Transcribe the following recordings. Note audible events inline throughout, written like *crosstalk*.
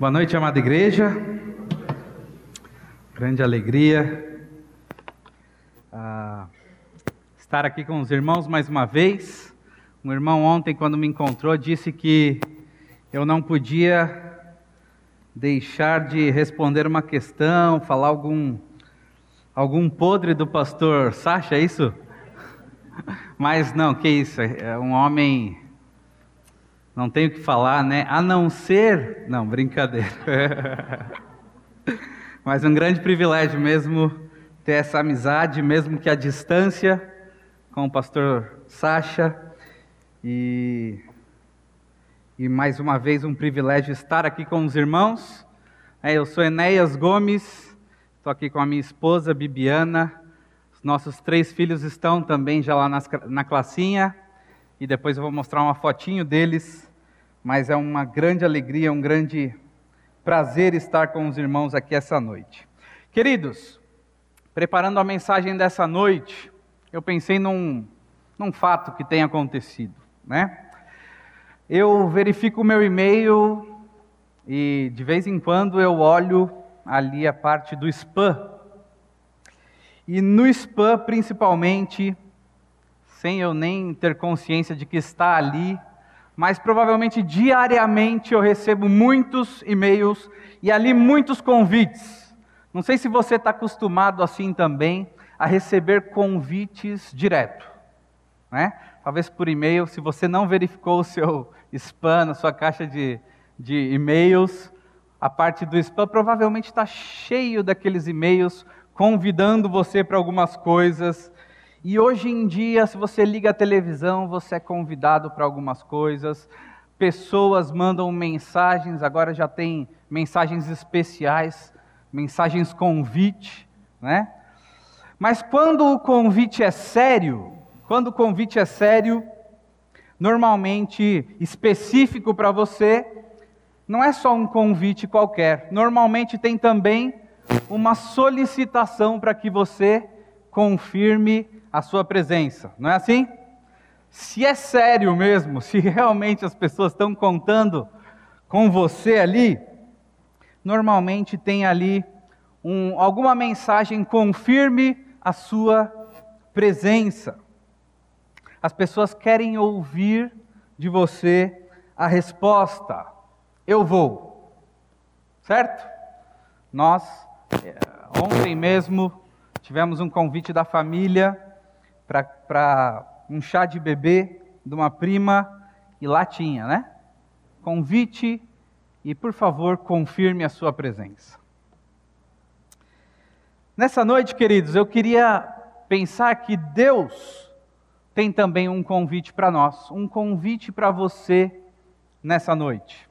Boa noite, amada igreja. Grande alegria ah, estar aqui com os irmãos mais uma vez. Um irmão ontem, quando me encontrou, disse que eu não podia deixar de responder uma questão, falar algum algum podre do pastor Sacha, é isso? *laughs* Mas não, que isso, é um homem não tenho o que falar, né? A não ser. Não, brincadeira. *laughs* Mas um grande privilégio mesmo ter essa amizade, mesmo que à distância, com o pastor Sacha. E, e mais uma vez um privilégio estar aqui com os irmãos. É, eu sou Enéas Gomes, estou aqui com a minha esposa Bibiana. Os nossos três filhos estão também já lá nas, na classinha. E depois eu vou mostrar uma fotinho deles mas é uma grande alegria, um grande prazer estar com os irmãos aqui essa noite. Queridos, preparando a mensagem dessa noite, eu pensei num, num fato que tem acontecido, né? Eu verifico o meu e-mail e de vez em quando eu olho ali a parte do spam. E no spam, principalmente, sem eu nem ter consciência de que está ali, mas provavelmente diariamente eu recebo muitos e-mails e ali muitos convites. Não sei se você está acostumado assim também a receber convites direto, né? Talvez por e-mail, se você não verificou o seu spam, a sua caixa de, de e-mails, a parte do spam provavelmente está cheio daqueles e-mails convidando você para algumas coisas e hoje em dia, se você liga a televisão, você é convidado para algumas coisas. Pessoas mandam mensagens, agora já tem mensagens especiais, mensagens convite, né? Mas quando o convite é sério, quando o convite é sério, normalmente específico para você, não é só um convite qualquer. Normalmente tem também uma solicitação para que você confirme a sua presença, não é assim? Se é sério mesmo, *laughs* se realmente as pessoas estão contando com você ali, normalmente tem ali um, alguma mensagem confirme a sua presença. As pessoas querem ouvir de você a resposta: eu vou. Certo? Nós, eh, ontem mesmo, tivemos um convite da família para um chá de bebê de uma prima e lá tinha, né? Convite e, por favor, confirme a sua presença. Nessa noite, queridos, eu queria pensar que Deus tem também um convite para nós, um convite para você nessa noite.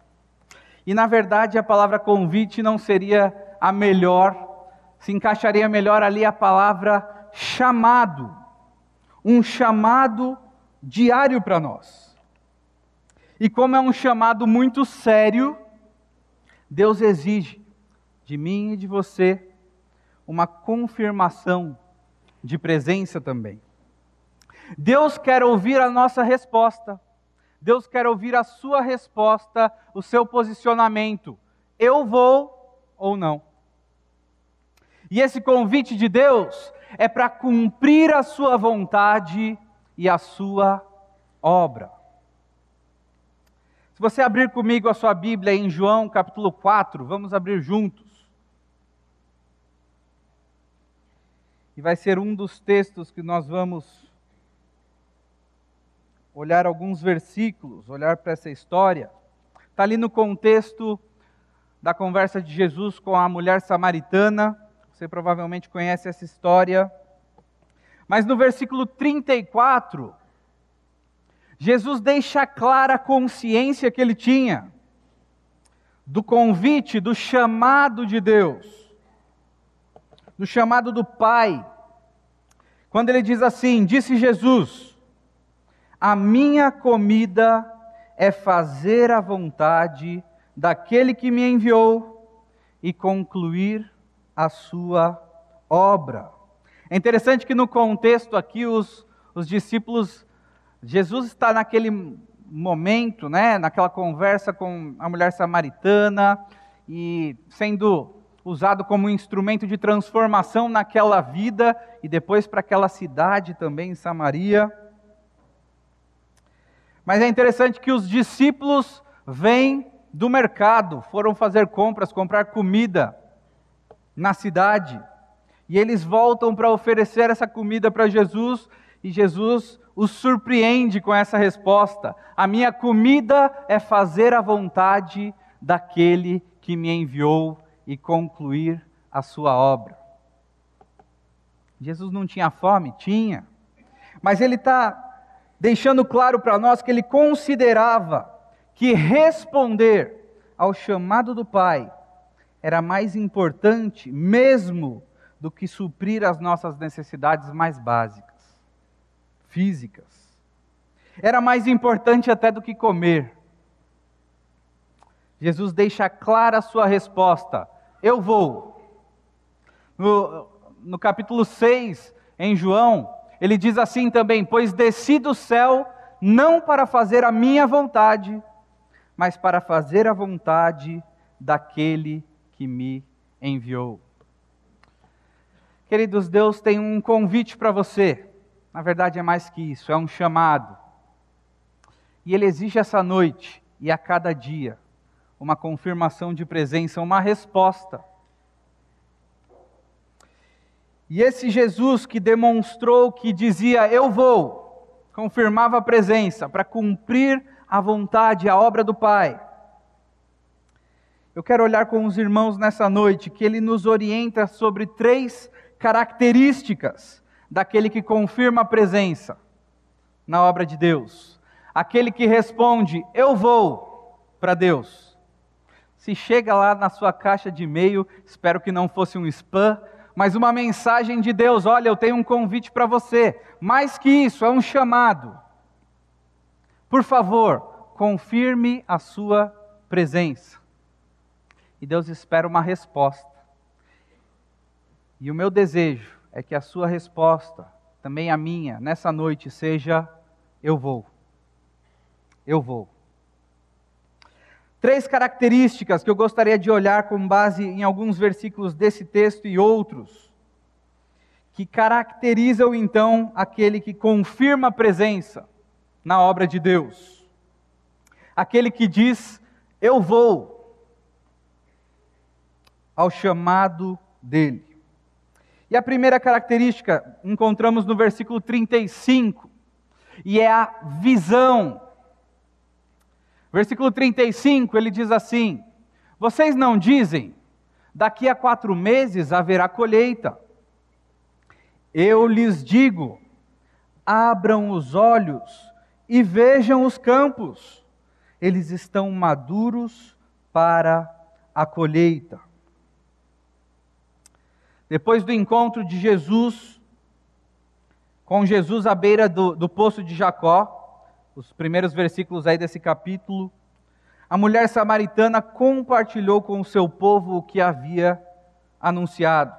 E na verdade, a palavra convite não seria a melhor, se encaixaria melhor ali a palavra chamado um chamado diário para nós. E como é um chamado muito sério, Deus exige de mim e de você uma confirmação de presença também. Deus quer ouvir a nossa resposta. Deus quer ouvir a sua resposta, o seu posicionamento. Eu vou ou não. E esse convite de Deus é para cumprir a sua vontade e a sua obra. Se você abrir comigo a sua Bíblia em João capítulo 4, vamos abrir juntos. E vai ser um dos textos que nós vamos olhar alguns versículos, olhar para essa história. Está ali no contexto da conversa de Jesus com a mulher samaritana você provavelmente conhece essa história. Mas no versículo 34, Jesus deixa clara a consciência que ele tinha do convite, do chamado de Deus, do chamado do Pai. Quando ele diz assim: Disse Jesus, a minha comida é fazer a vontade daquele que me enviou e concluir a sua obra. É interessante que no contexto aqui os, os discípulos, Jesus está naquele momento, né, naquela conversa com a mulher samaritana, e sendo usado como instrumento de transformação naquela vida e depois para aquela cidade também, em Samaria. Mas é interessante que os discípulos vêm do mercado, foram fazer compras, comprar comida na cidade. E eles voltam para oferecer essa comida para Jesus, e Jesus os surpreende com essa resposta: A minha comida é fazer a vontade daquele que me enviou e concluir a sua obra. Jesus não tinha fome? Tinha. Mas ele está deixando claro para nós que ele considerava que responder ao chamado do Pai era mais importante, mesmo, do que suprir as nossas necessidades mais básicas, físicas. Era mais importante até do que comer. Jesus deixa clara a sua resposta: Eu vou. No, no capítulo 6, em João, ele diz assim também: Pois desci do céu não para fazer a minha vontade, mas para fazer a vontade daquele que me enviou. Queridos, Deus tem um convite para você. Na verdade, é mais que isso, é um chamado. E Ele exige essa noite e a cada dia uma confirmação de presença, uma resposta. E esse Jesus que demonstrou que dizia: Eu vou, confirmava a presença para cumprir a vontade, a obra do Pai. Eu quero olhar com os irmãos nessa noite que ele nos orienta sobre três características daquele que confirma a presença na obra de Deus. Aquele que responde, eu vou para Deus. Se chega lá na sua caixa de e-mail, espero que não fosse um spam, mas uma mensagem de Deus: olha, eu tenho um convite para você. Mais que isso, é um chamado. Por favor, confirme a sua presença. E Deus espera uma resposta. E o meu desejo é que a sua resposta, também a minha, nessa noite, seja: eu vou. Eu vou. Três características que eu gostaria de olhar com base em alguns versículos desse texto e outros, que caracterizam então aquele que confirma a presença na obra de Deus. Aquele que diz: Eu vou, ao chamado dele. E a primeira característica encontramos no versículo 35, e é a visão. Versículo 35, ele diz assim: Vocês não dizem, daqui a quatro meses haverá colheita. Eu lhes digo, abram os olhos e vejam os campos, eles estão maduros para a colheita. Depois do encontro de Jesus, com Jesus à beira do, do poço de Jacó, os primeiros versículos aí desse capítulo, a mulher samaritana compartilhou com o seu povo o que havia anunciado.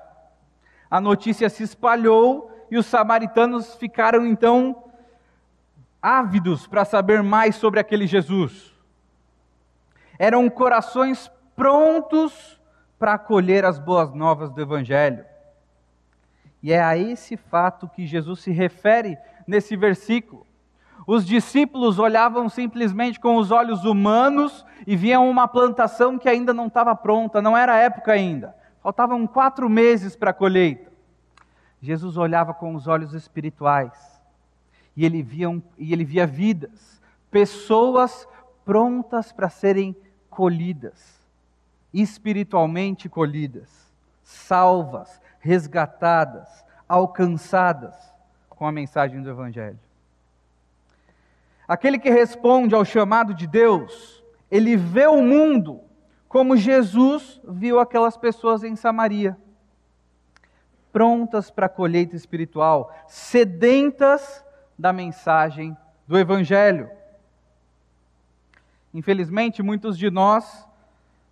A notícia se espalhou e os samaritanos ficaram então ávidos para saber mais sobre aquele Jesus. Eram corações prontos para acolher as boas novas do Evangelho. E é a esse fato que Jesus se refere nesse versículo. Os discípulos olhavam simplesmente com os olhos humanos e viam uma plantação que ainda não estava pronta, não era época ainda. Faltavam quatro meses para a colheita. Jesus olhava com os olhos espirituais e ele via, e ele via vidas, pessoas prontas para serem colhidas, espiritualmente colhidas, salvas, resgatadas, alcançadas com a mensagem do Evangelho. Aquele que responde ao chamado de Deus, ele vê o mundo como Jesus viu aquelas pessoas em Samaria prontas para a colheita espiritual, sedentas da mensagem do Evangelho. Infelizmente, muitos de nós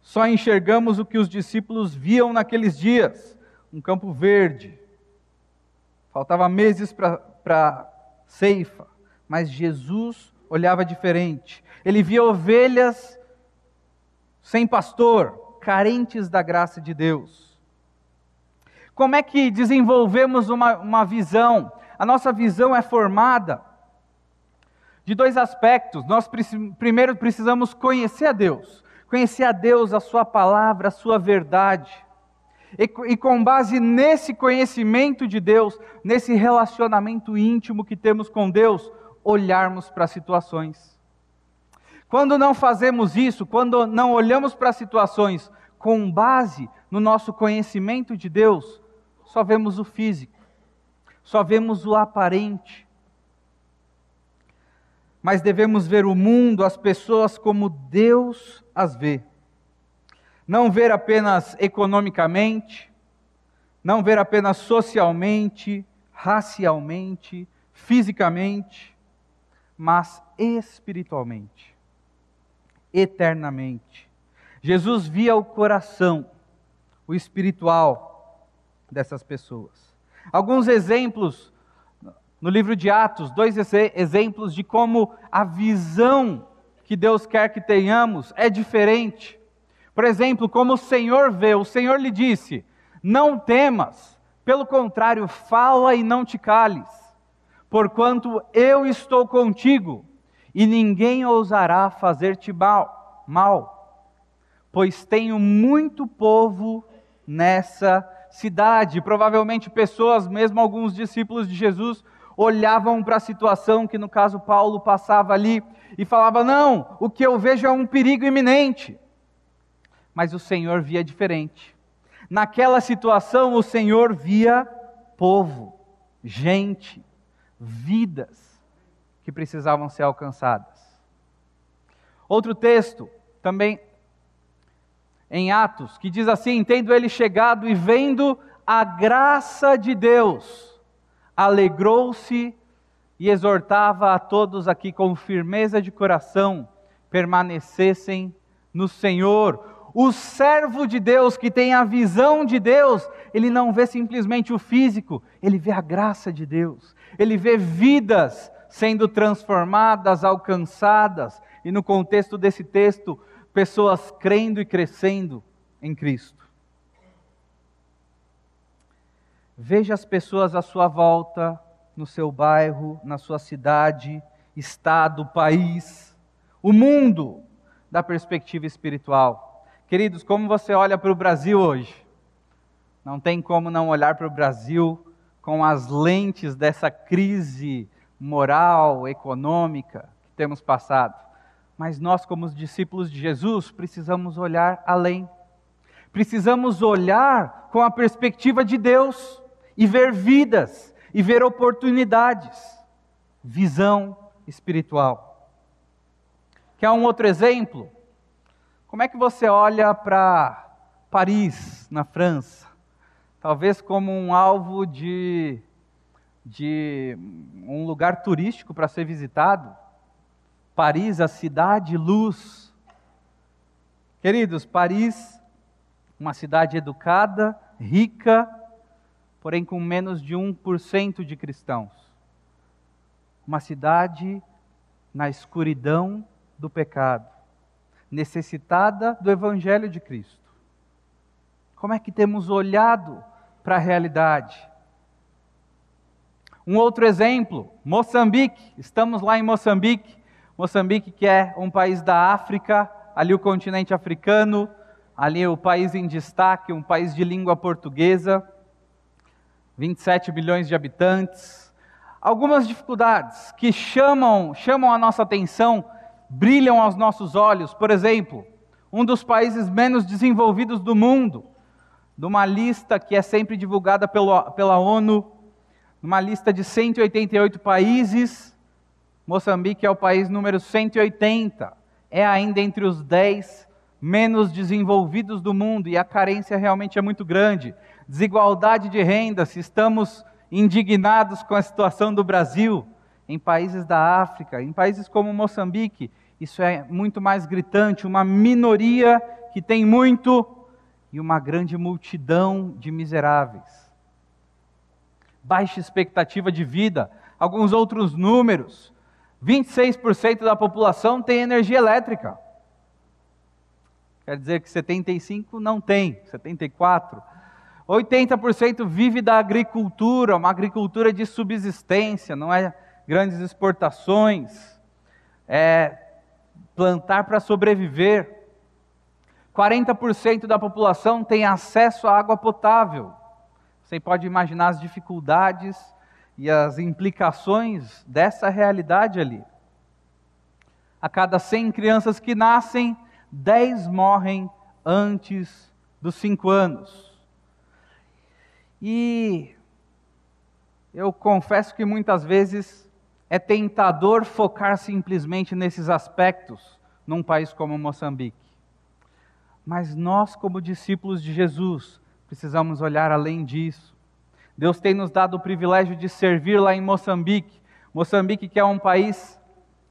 só enxergamos o que os discípulos viam naqueles dias um campo verde. Faltava meses para ceifa, mas Jesus olhava diferente. Ele via ovelhas sem pastor, carentes da graça de Deus. Como é que desenvolvemos uma, uma visão? A nossa visão é formada de dois aspectos. Nós primeiro precisamos conhecer a Deus, conhecer a Deus, a Sua palavra, a Sua verdade. E, e, com base nesse conhecimento de Deus, nesse relacionamento íntimo que temos com Deus, olharmos para situações. Quando não fazemos isso, quando não olhamos para situações com base no nosso conhecimento de Deus, só vemos o físico, só vemos o aparente. Mas devemos ver o mundo, as pessoas como Deus as vê. Não ver apenas economicamente, não ver apenas socialmente, racialmente, fisicamente, mas espiritualmente, eternamente. Jesus via o coração, o espiritual dessas pessoas. Alguns exemplos no livro de Atos, dois exemplos de como a visão que Deus quer que tenhamos é diferente. Por exemplo, como o Senhor vê, o Senhor lhe disse: Não temas, pelo contrário, fala e não te cales, porquanto eu estou contigo, e ninguém ousará fazer-te mal, mal, pois tenho muito povo nessa cidade. Provavelmente pessoas, mesmo alguns discípulos de Jesus, olhavam para a situação que, no caso, Paulo passava ali e falava: Não, o que eu vejo é um perigo iminente. Mas o Senhor via diferente. Naquela situação, o Senhor via povo, gente, vidas que precisavam ser alcançadas. Outro texto, também em Atos, que diz assim: Tendo ele chegado e vendo a graça de Deus, alegrou-se e exortava a todos aqui com firmeza de coração permanecessem no Senhor. O servo de Deus que tem a visão de Deus, ele não vê simplesmente o físico, ele vê a graça de Deus, ele vê vidas sendo transformadas, alcançadas, e no contexto desse texto, pessoas crendo e crescendo em Cristo. Veja as pessoas à sua volta, no seu bairro, na sua cidade, estado, país, o mundo, da perspectiva espiritual. Queridos, como você olha para o Brasil hoje? Não tem como não olhar para o Brasil com as lentes dessa crise moral, econômica que temos passado. Mas nós, como os discípulos de Jesus, precisamos olhar além. Precisamos olhar com a perspectiva de Deus e ver vidas, e ver oportunidades. Visão espiritual. Quer um outro exemplo? Como é que você olha para Paris, na França? Talvez como um alvo de, de um lugar turístico para ser visitado. Paris, a cidade luz. Queridos, Paris, uma cidade educada, rica, porém com menos de 1% de cristãos. Uma cidade na escuridão do pecado, necessitada do Evangelho de Cristo. Como é que temos olhado para a realidade? Um outro exemplo, Moçambique. Estamos lá em Moçambique. Moçambique, que é um país da África, ali o continente africano, ali o país em destaque, um país de língua portuguesa. 27 milhões de habitantes. Algumas dificuldades que chamam, chamam a nossa atenção, brilham aos nossos olhos. Por exemplo, um dos países menos desenvolvidos do mundo, numa lista que é sempre divulgada pelo, pela ONU, numa lista de 188 países, Moçambique é o país número 180. É ainda entre os 10 menos desenvolvidos do mundo e a carência realmente é muito grande desigualdade de renda, se estamos indignados com a situação do Brasil, em países da África, em países como Moçambique, isso é muito mais gritante, uma minoria que tem muito e uma grande multidão de miseráveis. Baixa expectativa de vida, alguns outros números. 26% da população tem energia elétrica. quer dizer que 75 não tem, 74. 80% vive da agricultura, uma agricultura de subsistência, não é grandes exportações, é plantar para sobreviver. 40% da população tem acesso à água potável. Você pode imaginar as dificuldades e as implicações dessa realidade ali. A cada 100 crianças que nascem, 10 morrem antes dos 5 anos. E eu confesso que muitas vezes é tentador focar simplesmente nesses aspectos num país como Moçambique. Mas nós, como discípulos de Jesus, precisamos olhar além disso. Deus tem nos dado o privilégio de servir lá em Moçambique. Moçambique, que é um país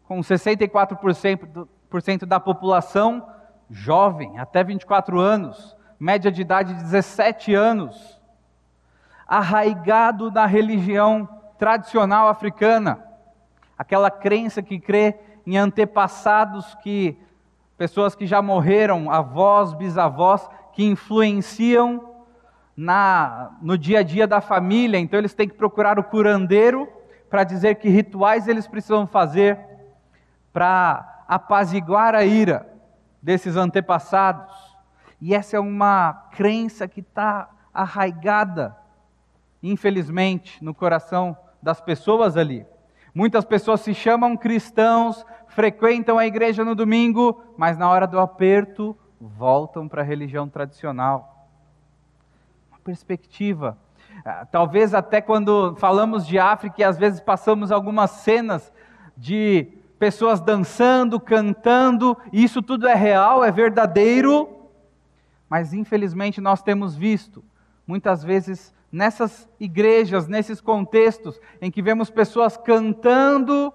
com 64% da população jovem, até 24 anos, média de idade de 17 anos, arraigado na religião tradicional africana, aquela crença que crê em antepassados que pessoas que já morreram, avós, bisavós, que influenciam na, no dia a dia da família, então eles têm que procurar o curandeiro para dizer que rituais eles precisam fazer para apaziguar a ira desses antepassados. E essa é uma crença que está arraigada, infelizmente, no coração das pessoas ali. Muitas pessoas se chamam cristãos, frequentam a igreja no domingo, mas na hora do aperto voltam para a religião tradicional. Uma perspectiva. Ah, talvez até quando falamos de África e às vezes passamos algumas cenas de pessoas dançando, cantando, e isso tudo é real, é verdadeiro, mas infelizmente nós temos visto muitas vezes nessas igrejas, nesses contextos em que vemos pessoas cantando,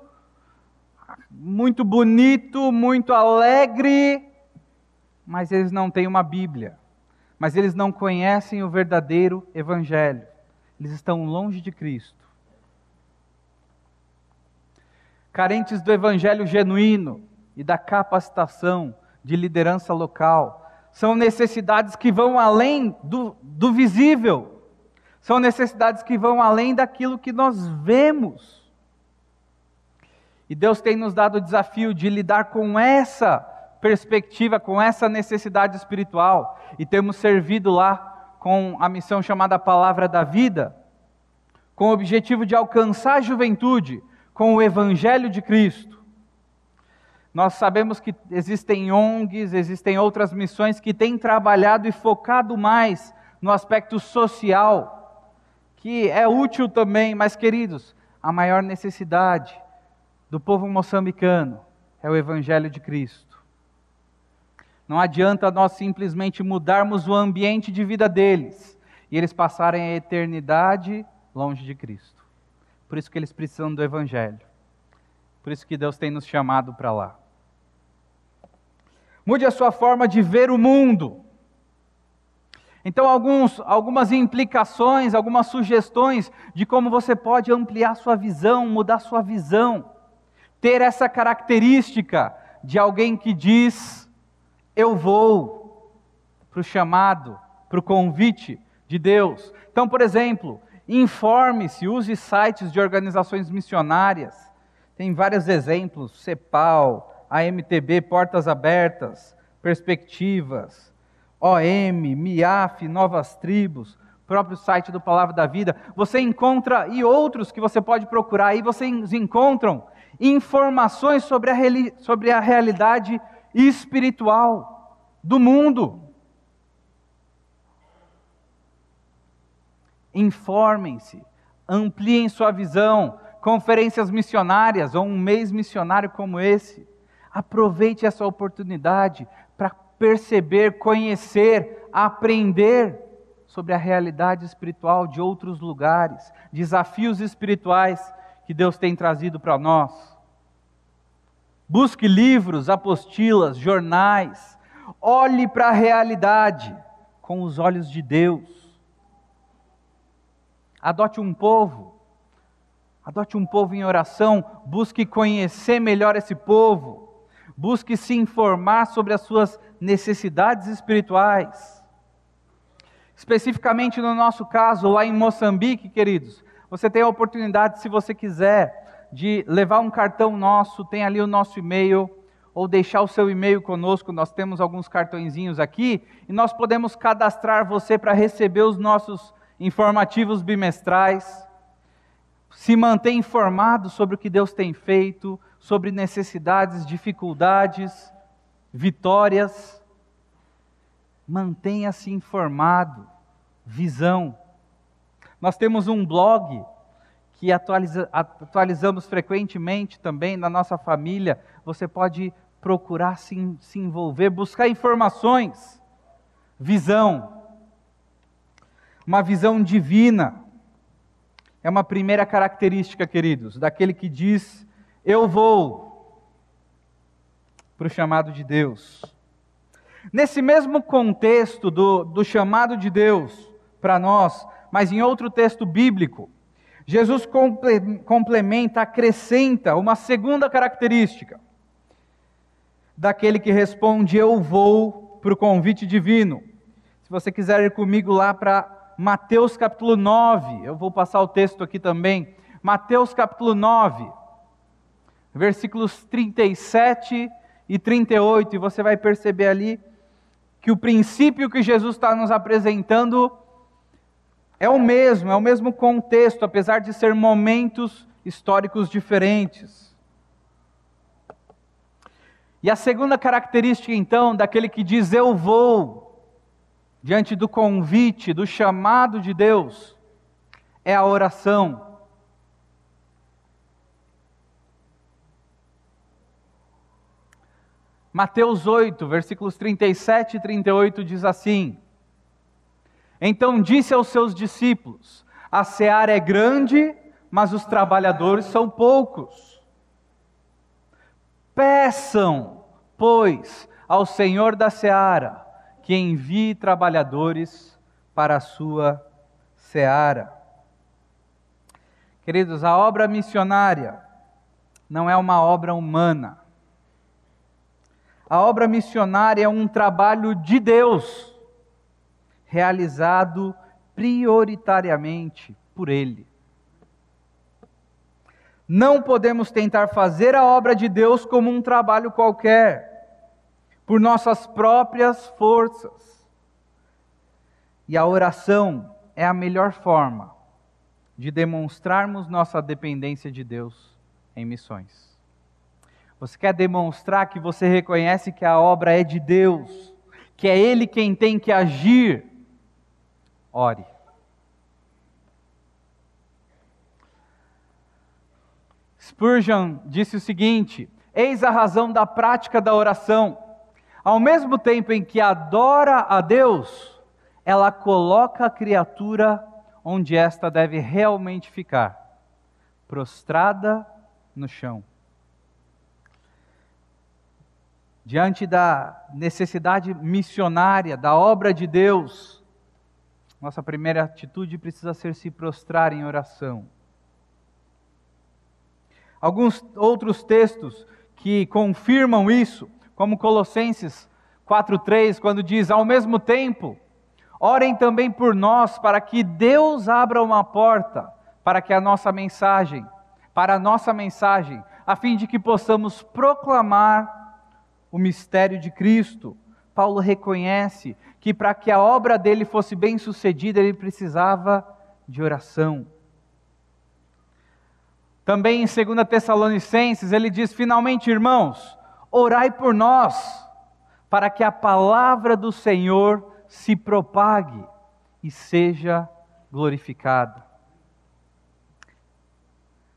muito bonito, muito alegre, mas eles não têm uma Bíblia, mas eles não conhecem o verdadeiro Evangelho, eles estão longe de Cristo. Carentes do Evangelho genuíno e da capacitação de liderança local, são necessidades que vão além do, do visível, são necessidades que vão além daquilo que nós vemos. E Deus tem nos dado o desafio de lidar com essa perspectiva, com essa necessidade espiritual. E temos servido lá com a missão chamada Palavra da Vida, com o objetivo de alcançar a juventude com o Evangelho de Cristo. Nós sabemos que existem ONGs, existem outras missões que têm trabalhado e focado mais no aspecto social que é útil também, mas queridos, a maior necessidade do povo moçambicano é o Evangelho de Cristo. Não adianta nós simplesmente mudarmos o ambiente de vida deles e eles passarem a eternidade longe de Cristo. Por isso que eles precisam do Evangelho. Por isso que Deus tem nos chamado para lá. Mude a sua forma de ver o mundo. Então, alguns, algumas implicações, algumas sugestões de como você pode ampliar sua visão, mudar sua visão, ter essa característica de alguém que diz: Eu vou para o chamado, para o convite de Deus. Então, por exemplo, informe-se, use sites de organizações missionárias. Tem vários exemplos: CEPAL, AMTB, Portas Abertas, Perspectivas. OM, MIAF, Novas Tribos, próprio site do Palavra da Vida, você encontra, e outros que você pode procurar, aí vocês encontram informações sobre a, sobre a realidade espiritual do mundo. Informem-se, ampliem sua visão, conferências missionárias ou um mês missionário como esse. Aproveite essa oportunidade perceber, conhecer, aprender sobre a realidade espiritual de outros lugares, desafios espirituais que Deus tem trazido para nós. Busque livros, apostilas, jornais, olhe para a realidade com os olhos de Deus. Adote um povo, adote um povo em oração, busque conhecer melhor esse povo Busque se informar sobre as suas necessidades espirituais. Especificamente no nosso caso, lá em Moçambique, queridos, você tem a oportunidade, se você quiser, de levar um cartão nosso, tem ali o nosso e-mail, ou deixar o seu e-mail conosco, nós temos alguns cartõezinhos aqui, e nós podemos cadastrar você para receber os nossos informativos bimestrais, se manter informado sobre o que Deus tem feito, sobre necessidades, dificuldades, vitórias. Mantenha-se informado. Visão. Nós temos um blog que atualiza, atualizamos frequentemente também na nossa família. Você pode procurar se, se envolver, buscar informações. Visão. Uma visão divina. É uma primeira característica, queridos, daquele que diz: Eu vou para o chamado de Deus. Nesse mesmo contexto do, do chamado de Deus para nós, mas em outro texto bíblico, Jesus complementa, acrescenta uma segunda característica daquele que responde: Eu vou para o convite divino. Se você quiser ir comigo lá para Mateus capítulo 9, eu vou passar o texto aqui também. Mateus capítulo 9, versículos 37 e 38, e você vai perceber ali que o princípio que Jesus está nos apresentando é o mesmo, é o mesmo contexto, apesar de ser momentos históricos diferentes. E a segunda característica, então, daquele que diz eu vou, diante do convite, do chamado de Deus, é a oração. Mateus 8, versículos 37 e 38 diz assim: Então disse aos seus discípulos: A seara é grande, mas os trabalhadores são poucos. Peçam, pois, ao Senhor da seara que envie trabalhadores para a sua seara. Queridos, a obra missionária não é uma obra humana. A obra missionária é um trabalho de Deus, realizado prioritariamente por Ele. Não podemos tentar fazer a obra de Deus como um trabalho qualquer por nossas próprias forças. E a oração é a melhor forma de demonstrarmos nossa dependência de Deus em missões. Você quer demonstrar que você reconhece que a obra é de Deus, que é Ele quem tem que agir? Ore. Spurgeon disse o seguinte: Eis a razão da prática da oração ao mesmo tempo em que adora a Deus, ela coloca a criatura onde esta deve realmente ficar, prostrada no chão. Diante da necessidade missionária, da obra de Deus, nossa primeira atitude precisa ser se prostrar em oração. Alguns outros textos que confirmam isso como Colossenses 4:3, quando diz: "Ao mesmo tempo, orem também por nós para que Deus abra uma porta para que a nossa mensagem, para a nossa mensagem, a fim de que possamos proclamar o mistério de Cristo." Paulo reconhece que para que a obra dele fosse bem-sucedida, ele precisava de oração. Também em 2 Tessalonicenses, ele diz: finalmente, irmãos, orai por nós, para que a palavra do Senhor se propague e seja glorificada.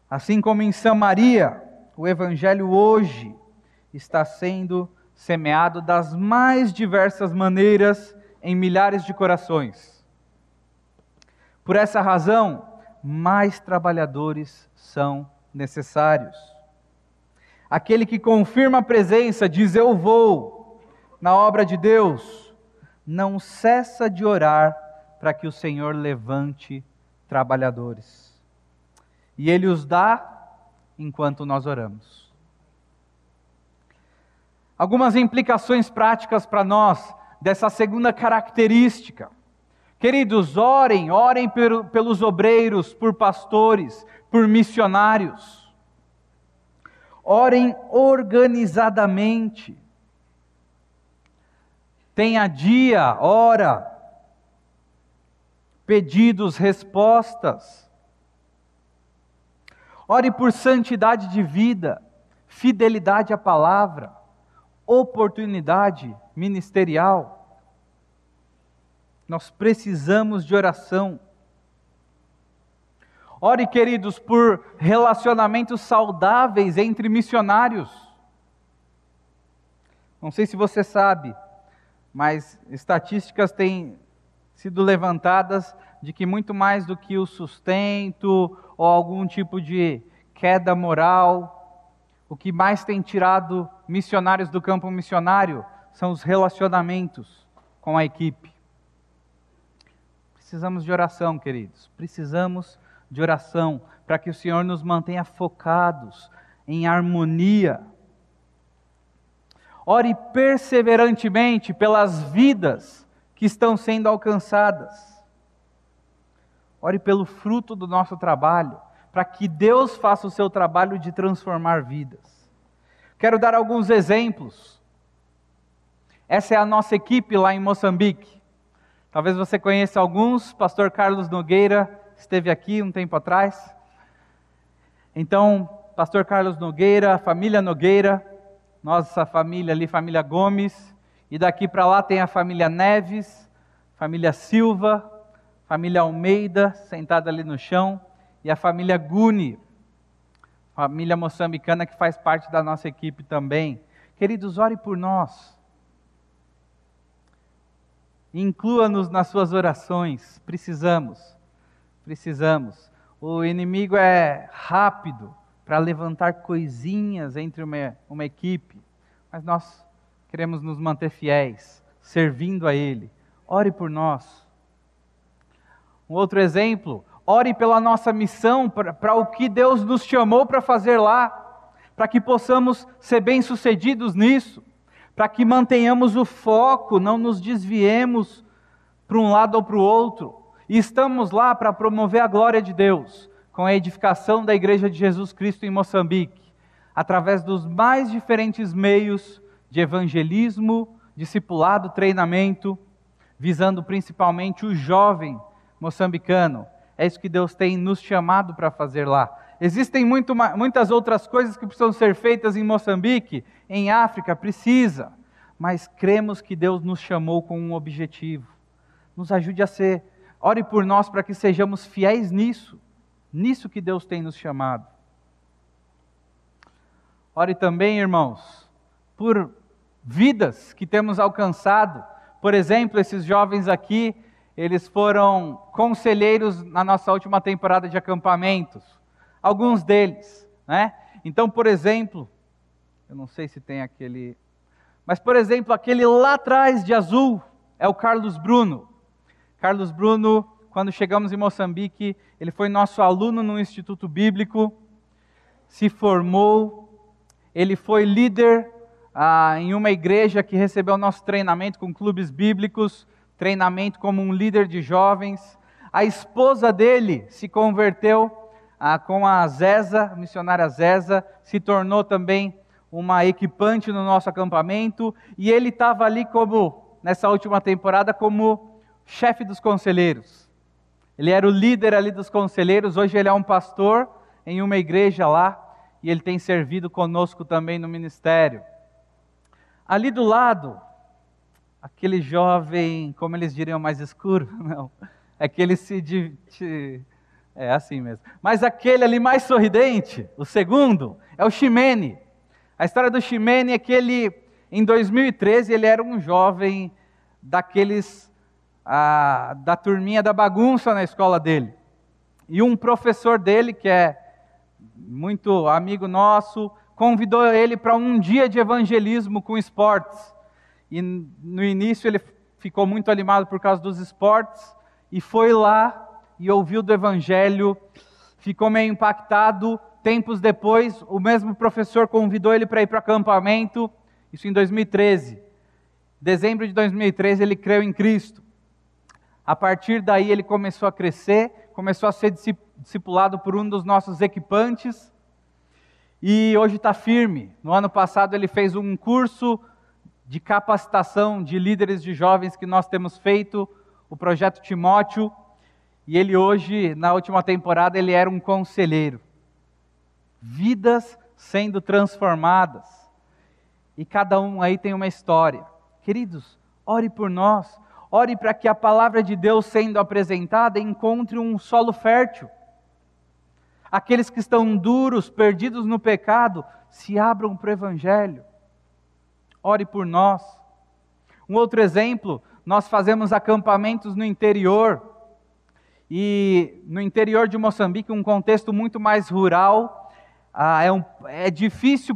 Assim como em Samaria, o Evangelho hoje está sendo semeado das mais diversas maneiras em milhares de corações. Por essa razão, mais trabalhadores são necessários. Aquele que confirma a presença, diz eu vou, na obra de Deus, não cessa de orar para que o Senhor levante trabalhadores. E Ele os dá enquanto nós oramos. Algumas implicações práticas para nós dessa segunda característica. Queridos, orem, orem pelos obreiros, por pastores, por missionários. Orem organizadamente. Tenha dia, hora, pedidos, respostas. Ore por santidade de vida, fidelidade à palavra, oportunidade ministerial. Nós precisamos de oração. Ore, queridos, por relacionamentos saudáveis entre missionários. Não sei se você sabe, mas estatísticas têm sido levantadas de que muito mais do que o sustento ou algum tipo de queda moral, o que mais tem tirado missionários do campo missionário são os relacionamentos com a equipe. Precisamos de oração, queridos. Precisamos de oração para que o Senhor nos mantenha focados em harmonia Ore perseverantemente pelas vidas que estão sendo alcançadas. Ore pelo fruto do nosso trabalho, para que Deus faça o seu trabalho de transformar vidas. Quero dar alguns exemplos. Essa é a nossa equipe lá em Moçambique. Talvez você conheça alguns, pastor Carlos Nogueira esteve aqui um tempo atrás. Então, pastor Carlos Nogueira, família Nogueira, nossa família ali, família Gomes, e daqui para lá tem a família Neves, família Silva, família Almeida, sentada ali no chão, e a família Guni, família moçambicana que faz parte da nossa equipe também. Queridos, ore por nós. Inclua-nos nas suas orações. Precisamos. Precisamos. O inimigo é rápido para levantar coisinhas entre uma, uma equipe, mas nós queremos nos manter fiéis, servindo a Ele. Ore por nós. Um outro exemplo, ore pela nossa missão, para o que Deus nos chamou para fazer lá, para que possamos ser bem-sucedidos nisso, para que mantenhamos o foco, não nos desviemos para um lado ou para o outro. E estamos lá para promover a glória de Deus com a edificação da Igreja de Jesus Cristo em Moçambique, através dos mais diferentes meios de evangelismo, discipulado, treinamento, visando principalmente o jovem moçambicano. É isso que Deus tem nos chamado para fazer lá. Existem muito, muitas outras coisas que precisam ser feitas em Moçambique, em África, precisa, mas cremos que Deus nos chamou com um objetivo. Nos ajude a ser, ore por nós para que sejamos fiéis nisso nisso que Deus tem nos chamado. Ore também, irmãos, por vidas que temos alcançado. Por exemplo, esses jovens aqui, eles foram conselheiros na nossa última temporada de acampamentos. Alguns deles, né? Então, por exemplo, eu não sei se tem aquele, mas por exemplo, aquele lá atrás de azul é o Carlos Bruno. Carlos Bruno quando chegamos em Moçambique, ele foi nosso aluno no Instituto Bíblico, se formou, ele foi líder ah, em uma igreja que recebeu nosso treinamento com clubes bíblicos, treinamento como um líder de jovens. A esposa dele se converteu ah, com a Zeza, a missionária Zeza, se tornou também uma equipante no nosso acampamento, e ele estava ali como, nessa última temporada, como chefe dos conselheiros. Ele era o líder ali dos conselheiros, hoje ele é um pastor em uma igreja lá e ele tem servido conosco também no ministério. Ali do lado, aquele jovem, como eles diriam, mais escuro, *laughs* não, é que ele se. É assim mesmo. Mas aquele ali mais sorridente, o segundo, é o Ximene. A história do Ximene é que ele, em 2013, ele era um jovem daqueles da turminha da bagunça na escola dele. E um professor dele, que é muito amigo nosso, convidou ele para um dia de evangelismo com esportes. E no início ele ficou muito animado por causa dos esportes e foi lá e ouviu do evangelho, ficou meio impactado. Tempos depois, o mesmo professor convidou ele para ir para acampamento Isso em 2013. Dezembro de 2013 ele creu em Cristo. A partir daí ele começou a crescer, começou a ser discipulado por um dos nossos equipantes e hoje está firme. No ano passado ele fez um curso de capacitação de líderes de jovens que nós temos feito, o projeto Timóteo, e ele hoje, na última temporada, ele era um conselheiro. Vidas sendo transformadas. E cada um aí tem uma história. Queridos, ore por nós. Ore para que a palavra de Deus sendo apresentada encontre um solo fértil. Aqueles que estão duros, perdidos no pecado, se abram para o Evangelho. Ore por nós. Um outro exemplo, nós fazemos acampamentos no interior. E no interior de Moçambique, um contexto muito mais rural, ah, é, um, é, difícil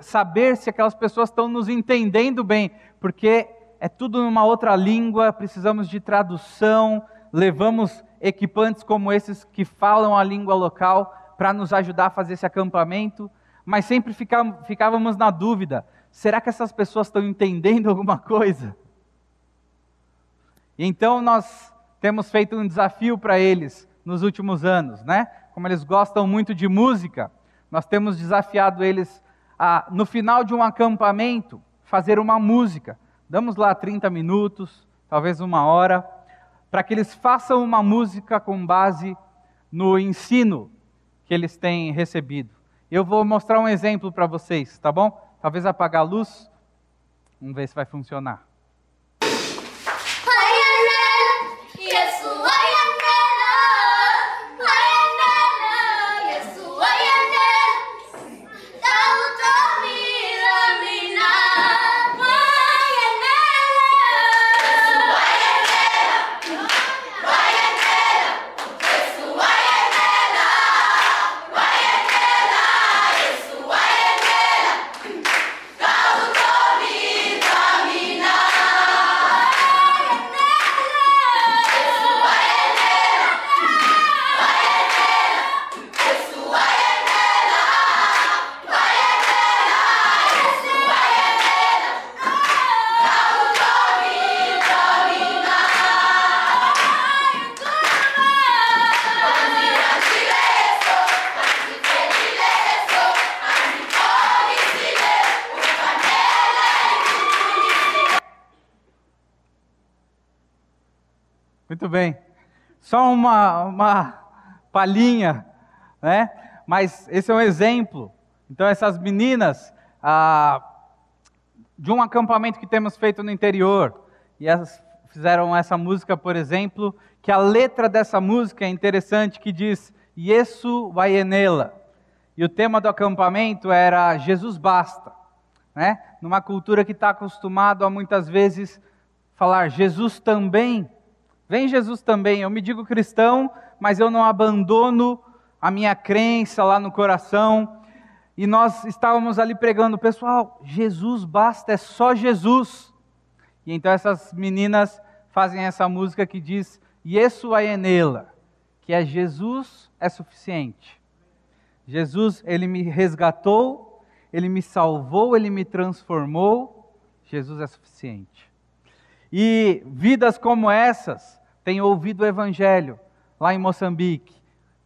saber se aquelas pessoas estão nos entendendo bem, porque é tudo numa outra língua, precisamos de tradução, levamos equipantes como esses que falam a língua local para nos ajudar a fazer esse acampamento, mas sempre ficávamos na dúvida: será que essas pessoas estão entendendo alguma coisa? E então nós temos feito um desafio para eles nos últimos anos, né? Como eles gostam muito de música, nós temos desafiado eles a, no final de um acampamento, fazer uma música Damos lá 30 minutos, talvez uma hora, para que eles façam uma música com base no ensino que eles têm recebido. Eu vou mostrar um exemplo para vocês, tá bom? Talvez apagar a luz. Vamos ver se vai funcionar. Muito bem. Só uma, uma palhinha, né? Mas esse é um exemplo. Então, essas meninas, ah, de um acampamento que temos feito no interior, e elas fizeram essa música, por exemplo, que a letra dessa música é interessante, que diz, Yesu Vayenela. E o tema do acampamento era Jesus basta. Né? Numa cultura que está acostumado a muitas vezes falar Jesus também Vem Jesus também, eu me digo cristão, mas eu não abandono a minha crença lá no coração. E nós estávamos ali pregando, pessoal, Jesus basta, é só Jesus. E então essas meninas fazem essa música que diz Yesu Ayenela, que é Jesus é suficiente. Jesus, ele me resgatou, ele me salvou, ele me transformou. Jesus é suficiente. E vidas como essas, têm ouvido o Evangelho lá em Moçambique.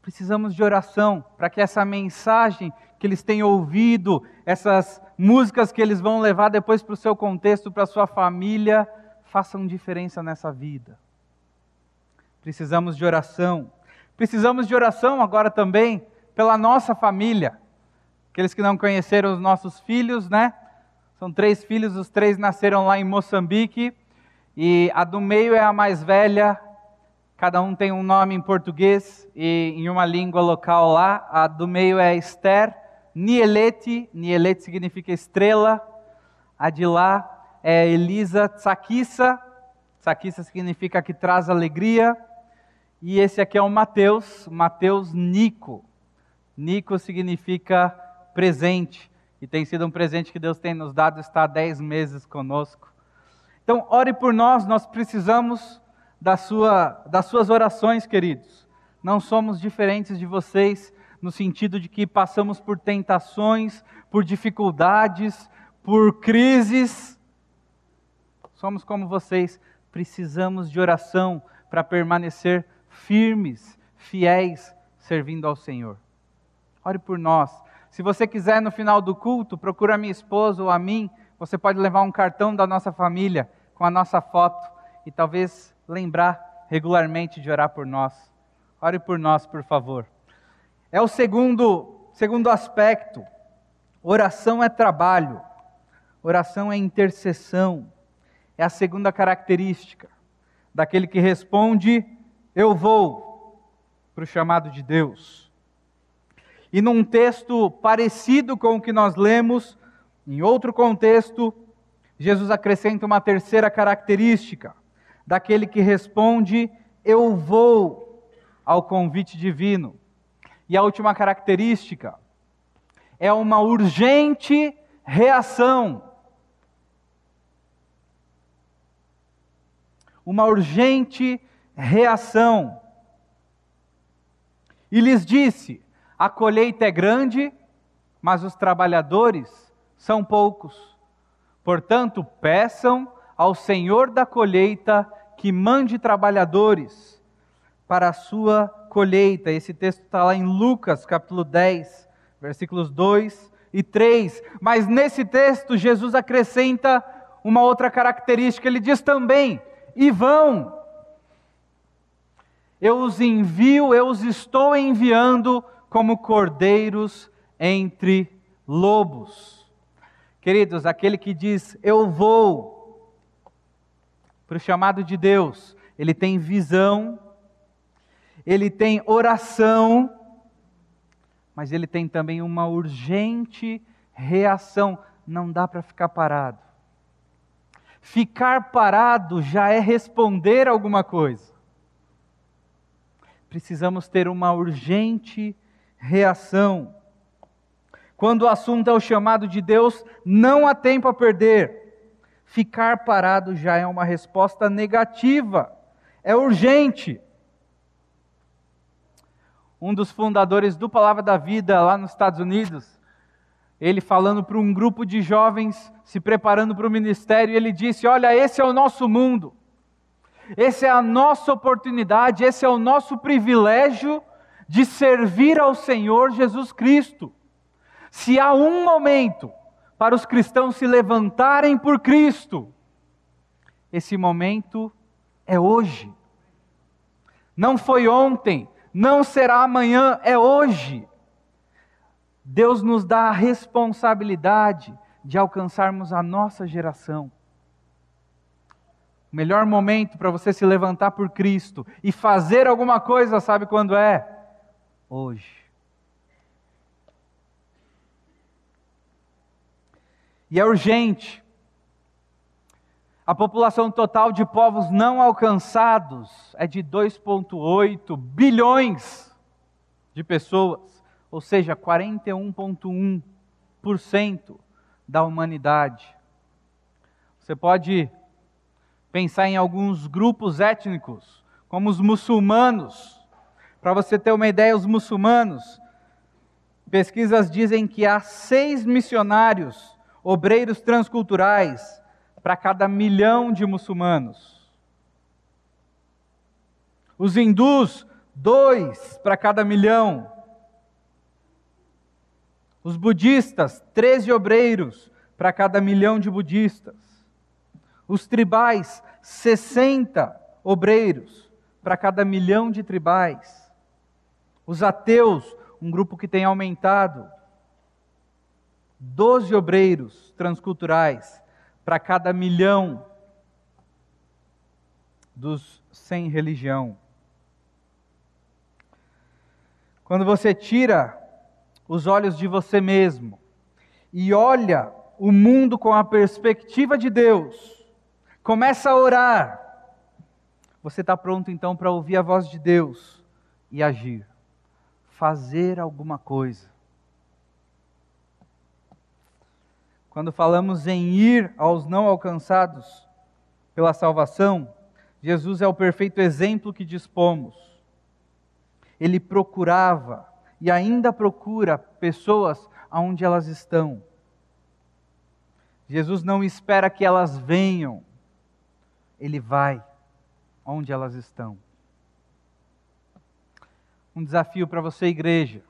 Precisamos de oração para que essa mensagem que eles têm ouvido, essas músicas que eles vão levar depois para o seu contexto, para a sua família, façam diferença nessa vida. Precisamos de oração. Precisamos de oração agora também pela nossa família. Aqueles que não conheceram os nossos filhos, né? São três filhos, os três nasceram lá em Moçambique. E a do meio é a mais velha, Cada um tem um nome em português e em uma língua local lá. A do meio é Esther, Nielete, Nielete significa estrela. A de lá é Elisa Tsakissa, Tsakissa significa que traz alegria. E esse aqui é o Mateus, Mateus Nico. Nico significa presente. E tem sido um presente que Deus tem nos dado, está há dez meses conosco. Então, ore por nós, nós precisamos da sua, das suas orações, queridos. Não somos diferentes de vocês, no sentido de que passamos por tentações, por dificuldades, por crises. Somos como vocês, precisamos de oração para permanecer firmes, fiéis, servindo ao Senhor. Ore por nós. Se você quiser, no final do culto, procura a minha esposa ou a mim. Você pode levar um cartão da nossa família com a nossa foto e talvez lembrar regularmente de orar por nós. Ore por nós, por favor. É o segundo, segundo aspecto. Oração é trabalho. Oração é intercessão. É a segunda característica daquele que responde: Eu vou, para o chamado de Deus. E num texto parecido com o que nós lemos, em outro contexto, Jesus acrescenta uma terceira característica daquele que responde: Eu vou ao convite divino. E a última característica é uma urgente reação. Uma urgente reação. E lhes disse: a colheita é grande, mas os trabalhadores são poucos. Portanto, peçam ao Senhor da colheita que mande trabalhadores para a sua colheita. Esse texto está lá em Lucas, capítulo 10, versículos 2 e 3. Mas nesse texto, Jesus acrescenta uma outra característica. Ele diz também: e vão. Eu os envio, eu os estou enviando como cordeiros entre lobos. Queridos, aquele que diz eu vou para o chamado de Deus, ele tem visão, ele tem oração, mas ele tem também uma urgente reação. Não dá para ficar parado. Ficar parado já é responder alguma coisa. Precisamos ter uma urgente reação. Quando o assunto é o chamado de Deus, não há tempo a perder. Ficar parado já é uma resposta negativa, é urgente. Um dos fundadores do Palavra da Vida lá nos Estados Unidos, ele falando para um grupo de jovens se preparando para o ministério, ele disse: Olha, esse é o nosso mundo, essa é a nossa oportunidade, esse é o nosso privilégio de servir ao Senhor Jesus Cristo. Se há um momento para os cristãos se levantarem por Cristo, esse momento é hoje. Não foi ontem, não será amanhã, é hoje. Deus nos dá a responsabilidade de alcançarmos a nossa geração. O melhor momento para você se levantar por Cristo e fazer alguma coisa, sabe quando é? hoje. E é urgente. A população total de povos não alcançados é de 2,8 bilhões de pessoas, ou seja, 41,1% da humanidade. Você pode pensar em alguns grupos étnicos, como os muçulmanos, para você ter uma ideia, os muçulmanos, pesquisas dizem que há seis missionários, obreiros transculturais, para cada milhão de muçulmanos. Os hindus, dois para cada milhão. Os budistas, 13 obreiros para cada milhão de budistas. Os tribais, 60 obreiros para cada milhão de tribais. Os ateus, um grupo que tem aumentado. Doze obreiros transculturais para cada milhão dos sem religião. Quando você tira os olhos de você mesmo e olha o mundo com a perspectiva de Deus, começa a orar, você está pronto então para ouvir a voz de Deus e agir fazer alguma coisa. Quando falamos em ir aos não alcançados pela salvação, Jesus é o perfeito exemplo que dispomos. Ele procurava e ainda procura pessoas aonde elas estão. Jesus não espera que elas venham, ele vai onde elas estão. Um desafio para você, igreja.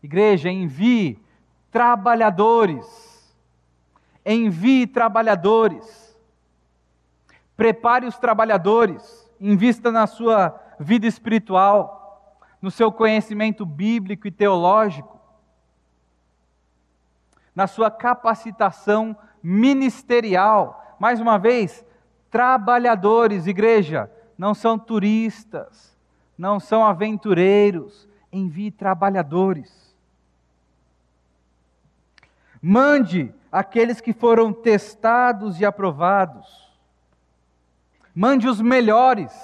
Igreja, envie trabalhadores. Envie trabalhadores. Prepare os trabalhadores. Invista na sua vida espiritual, no seu conhecimento bíblico e teológico, na sua capacitação ministerial. Mais uma vez, trabalhadores, igreja, não são turistas, não são aventureiros, envie trabalhadores. Mande aqueles que foram testados e aprovados. Mande os melhores.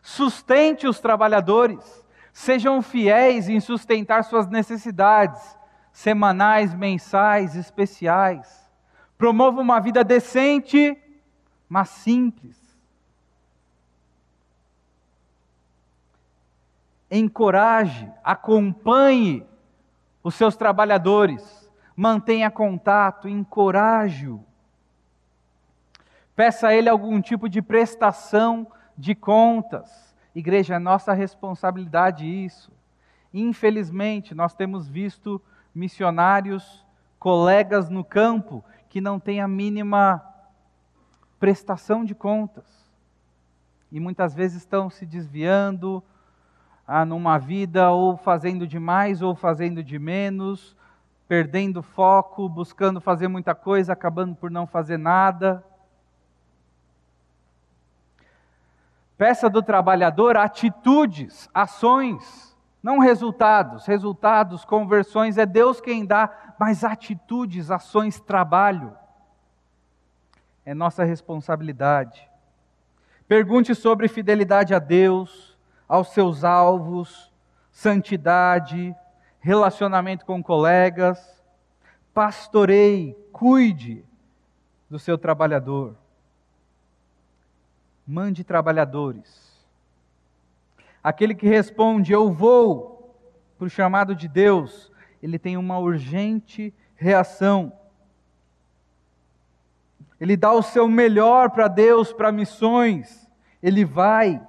Sustente os trabalhadores. Sejam fiéis em sustentar suas necessidades semanais, mensais, especiais. Promova uma vida decente, mas simples. Encoraje, acompanhe os seus trabalhadores, mantenha contato, encoraje-o. Peça a ele algum tipo de prestação de contas. Igreja, é nossa responsabilidade isso. Infelizmente, nós temos visto missionários, colegas no campo, que não têm a mínima prestação de contas. E muitas vezes estão se desviando ah, numa vida ou fazendo de mais ou fazendo de menos, perdendo foco, buscando fazer muita coisa, acabando por não fazer nada. Peça do trabalhador atitudes, ações, não resultados. Resultados, conversões, é Deus quem dá, mas atitudes, ações, trabalho. É nossa responsabilidade. Pergunte sobre fidelidade a Deus, aos seus alvos, santidade, relacionamento com colegas. Pastoreie, cuide do seu trabalhador mande trabalhadores. Aquele que responde, eu vou, para o chamado de Deus, ele tem uma urgente reação. Ele dá o seu melhor para Deus, para missões, ele vai.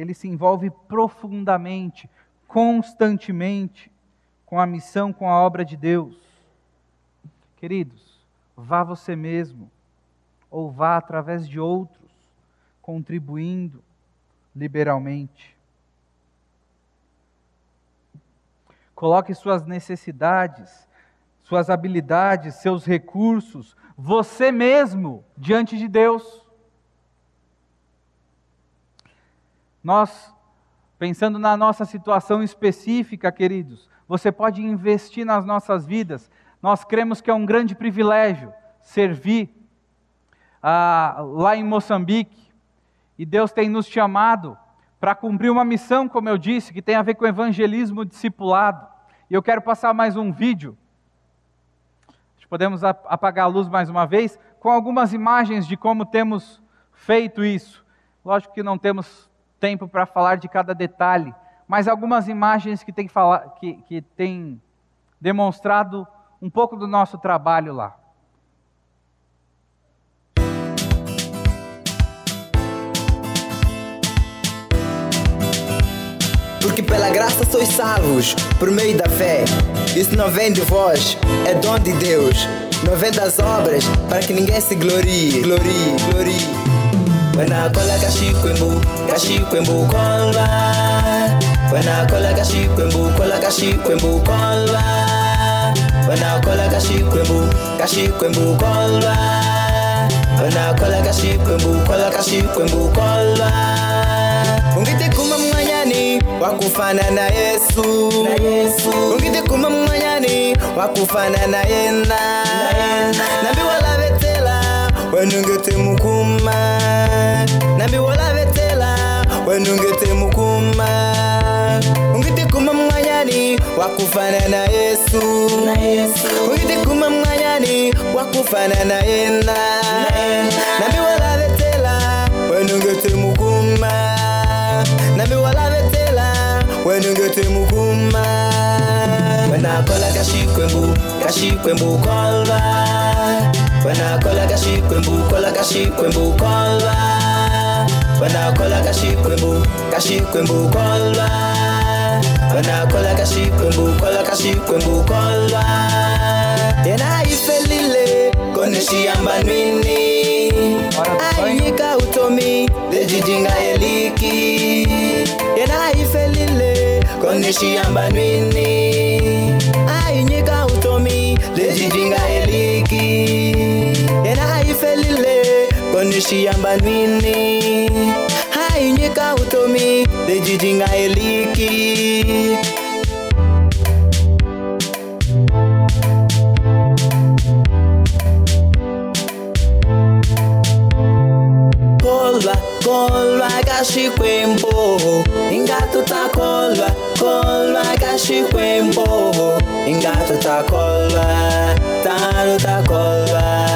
Ele se envolve profundamente, constantemente, com a missão, com a obra de Deus. Queridos, vá você mesmo ou vá através de outros, contribuindo liberalmente. Coloque suas necessidades, suas habilidades, seus recursos, você mesmo diante de Deus. Nós, pensando na nossa situação específica, queridos, você pode investir nas nossas vidas. Nós cremos que é um grande privilégio servir ah, lá em Moçambique, e Deus tem nos chamado para cumprir uma missão, como eu disse, que tem a ver com evangelismo discipulado. E eu quero passar mais um vídeo. Podemos apagar a luz mais uma vez, com algumas imagens de como temos feito isso. Lógico que não temos tempo para falar de cada detalhe, mas algumas imagens que têm que, que tem demonstrado um pouco do nosso trabalho lá. Porque pela graça sois salvos, por meio da fé. Isso não vem de vós, é dom de Deus. Não vem das obras, para que ninguém se glorie, glorie, glorie. Wana kola kashikwembu, kashikwembu kolwa. wenakola kashikwembu, kola kashikwembu kolwa. wenakola kashikwembu, kashikwembu kolwa. wenakola kashikwembu, kola kashikwembu kolwa. ungitikuma mwanyani wakufana na Yesu, na Yesu. Ungite kuma mwanyani wakufana na yena, nambiwalavetela wala vetela wenungete mukuma, nambiwolavetela wenu ngete mukuma. Ungitikuma mwanyani wakufana na yesu. Ungitikuma mwanyani wakufana na yena. Nambiwolavetela wenu ngete mukuma. Nambiwolavetela wenu ngete mukuma. Wenakola kashikwembu kashikwembu kolba. Wenakola kashikwembu kola kashikwembu kolba wanaokola kola kashi kwembu kashi kwembu kola Wena kola kashi kwembu kola kashi kwembu kola. tena ife lile konishiyamba nini ayika utomi lejijinga eliki tena ife lile konishiyamba nini ayinyika utomi lejijinga eliki onishiyamba nini? Hai nyika utomi dejiji ng'aeliki kolwa kolwa kashikwembo ingatụta kolwa kolwa kashikwembo ingatụta kolwa tarụta tota kolwa.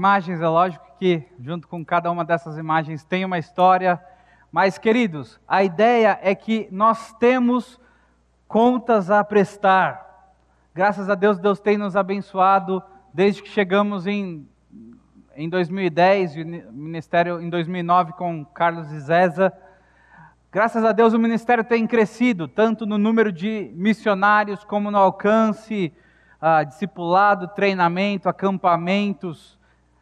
Imagens, é lógico que junto com cada uma dessas imagens tem uma história, mas queridos, a ideia é que nós temos contas a prestar. Graças a Deus, Deus tem nos abençoado desde que chegamos em, em 2010, o ministério em 2009 com Carlos e Zeza. Graças a Deus o ministério tem crescido, tanto no número de missionários como no alcance, ah, discipulado, treinamento, acampamentos,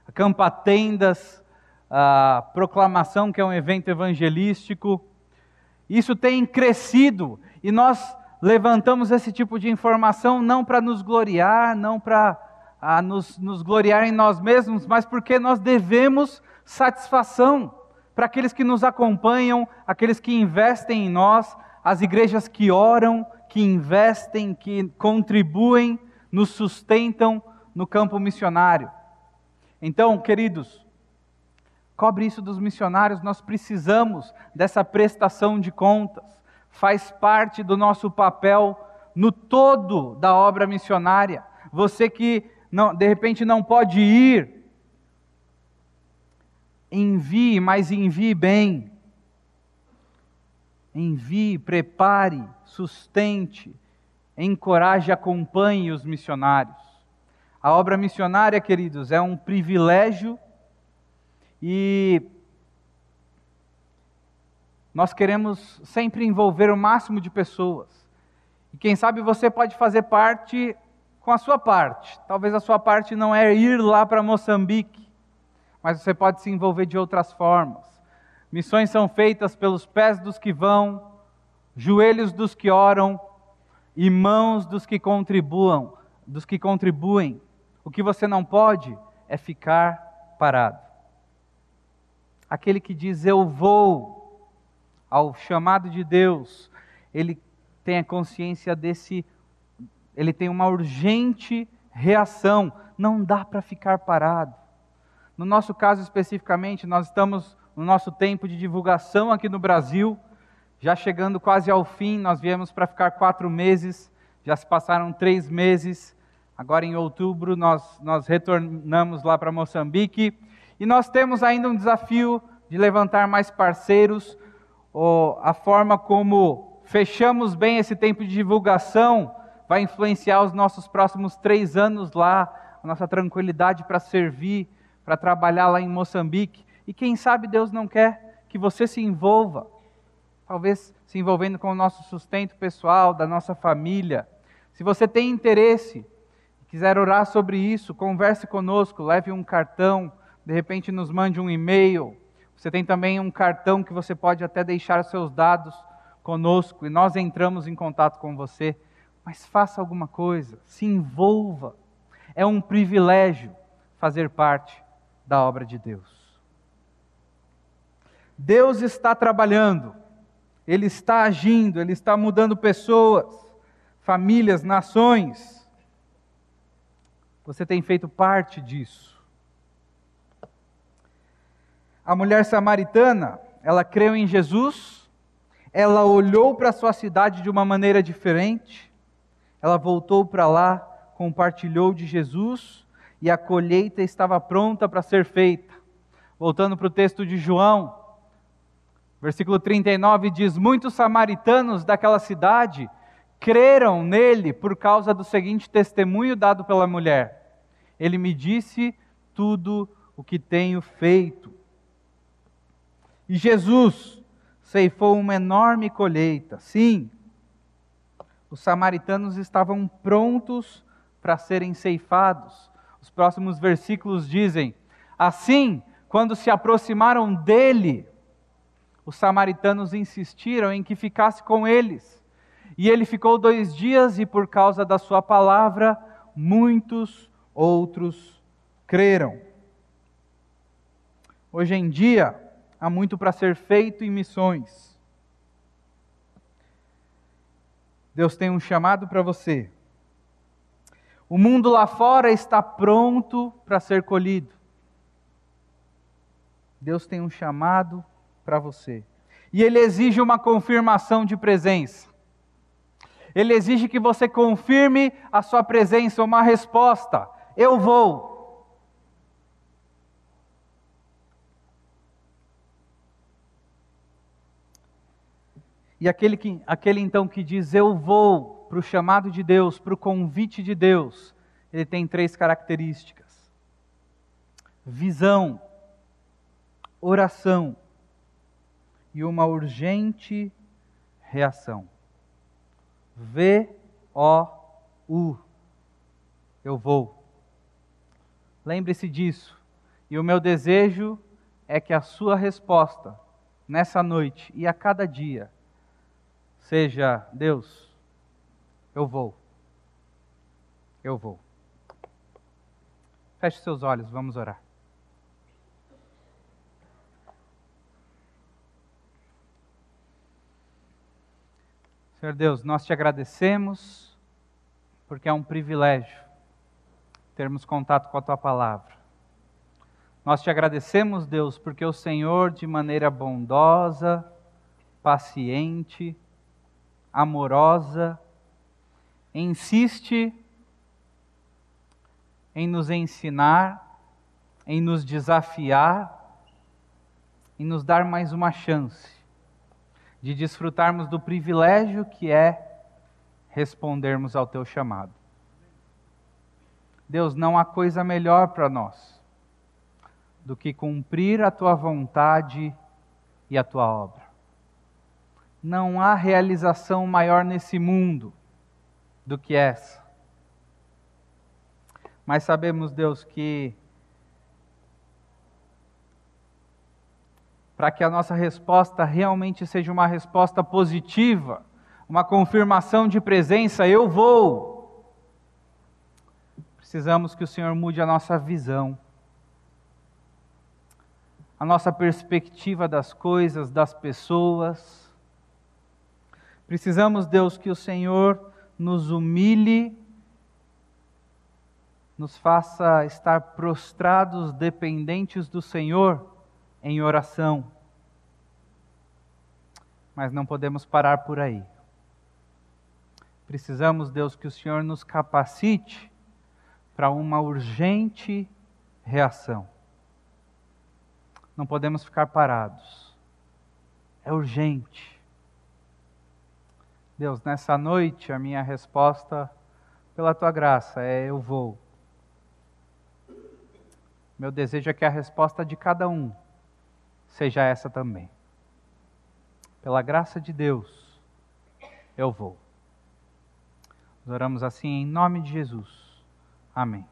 acampa-tendas, ah, proclamação, que é um evento evangelístico. Isso tem crescido e nós levantamos esse tipo de informação não para nos gloriar, não para nos, nos gloriar em nós mesmos, mas porque nós devemos satisfação para aqueles que nos acompanham, aqueles que investem em nós, as igrejas que oram, que investem, que contribuem, nos sustentam no campo missionário. Então, queridos, cobre isso dos missionários, nós precisamos dessa prestação de contas, faz parte do nosso papel no todo da obra missionária. Você que não, de repente não pode ir, envie, mas envie bem. Envie, prepare, sustente, encoraje, acompanhe os missionários. A obra missionária, queridos, é um privilégio e nós queremos sempre envolver o máximo de pessoas. E quem sabe você pode fazer parte com a sua parte. Talvez a sua parte não é ir lá para Moçambique, mas você pode se envolver de outras formas. Missões são feitas pelos pés dos que vão, joelhos dos que oram e mãos dos que contribuam, dos que contribuem. O que você não pode é ficar parado. Aquele que diz eu vou ao chamado de Deus, ele tem a consciência desse ele tem uma urgente reação, não dá para ficar parado. No nosso caso especificamente, nós estamos no nosso tempo de divulgação aqui no Brasil, já chegando quase ao fim, nós viemos para ficar quatro meses, já se passaram três meses, agora em outubro nós, nós retornamos lá para Moçambique, e nós temos ainda um desafio de levantar mais parceiros, a forma como fechamos bem esse tempo de divulgação, vai influenciar os nossos próximos três anos lá, a nossa tranquilidade para servir, para trabalhar lá em Moçambique. E quem sabe Deus não quer que você se envolva, talvez se envolvendo com o nosso sustento pessoal, da nossa família. Se você tem interesse, quiser orar sobre isso, converse conosco, leve um cartão, de repente nos mande um e-mail. Você tem também um cartão que você pode até deixar seus dados conosco e nós entramos em contato com você. Mas faça alguma coisa, se envolva. É um privilégio fazer parte da obra de Deus. Deus está trabalhando, Ele está agindo, Ele está mudando pessoas, famílias, nações. Você tem feito parte disso. A mulher samaritana, ela creu em Jesus, ela olhou para a sua cidade de uma maneira diferente, ela voltou para lá, compartilhou de Jesus e a colheita estava pronta para ser feita. Voltando para o texto de João, versículo 39 diz: Muitos samaritanos daquela cidade creram nele por causa do seguinte testemunho dado pela mulher: Ele me disse tudo o que tenho feito. E Jesus ceifou uma enorme colheita. Sim, os samaritanos estavam prontos para serem ceifados. Os próximos versículos dizem: Assim, quando se aproximaram dele, os samaritanos insistiram em que ficasse com eles. E ele ficou dois dias, e por causa da sua palavra, muitos outros creram. Hoje em dia, há muito para ser feito em missões. Deus tem um chamado para você. O mundo lá fora está pronto para ser colhido. Deus tem um chamado para você. E Ele exige uma confirmação de presença. Ele exige que você confirme a sua presença, uma resposta. Eu vou. E aquele, que, aquele então que diz eu vou para o chamado de Deus, para o convite de Deus, ele tem três características: visão, oração e uma urgente reação. V-O-U. Eu vou. Lembre-se disso. E o meu desejo é que a sua resposta nessa noite e a cada dia seja: Deus, eu vou. Eu vou. Feche seus olhos, vamos orar. Senhor Deus, nós te agradecemos porque é um privilégio termos contato com a tua palavra. Nós te agradecemos, Deus, porque o Senhor, de maneira bondosa, paciente, amorosa, insiste em nos ensinar, em nos desafiar, em nos dar mais uma chance de desfrutarmos do privilégio que é respondermos ao teu chamado. Deus, não há coisa melhor para nós do que cumprir a tua vontade e a tua obra. Não há realização maior nesse mundo do que essa. Mas sabemos, Deus, que para que a nossa resposta realmente seja uma resposta positiva, uma confirmação de presença, eu vou. Precisamos que o Senhor mude a nossa visão, a nossa perspectiva das coisas, das pessoas Precisamos, Deus, que o Senhor nos humilhe, nos faça estar prostrados, dependentes do Senhor em oração. Mas não podemos parar por aí. Precisamos, Deus, que o Senhor nos capacite para uma urgente reação. Não podemos ficar parados. É urgente Deus, nessa noite a minha resposta, pela tua graça, é eu vou. Meu desejo é que a resposta de cada um seja essa também. Pela graça de Deus, eu vou. Nós oramos assim em nome de Jesus. Amém.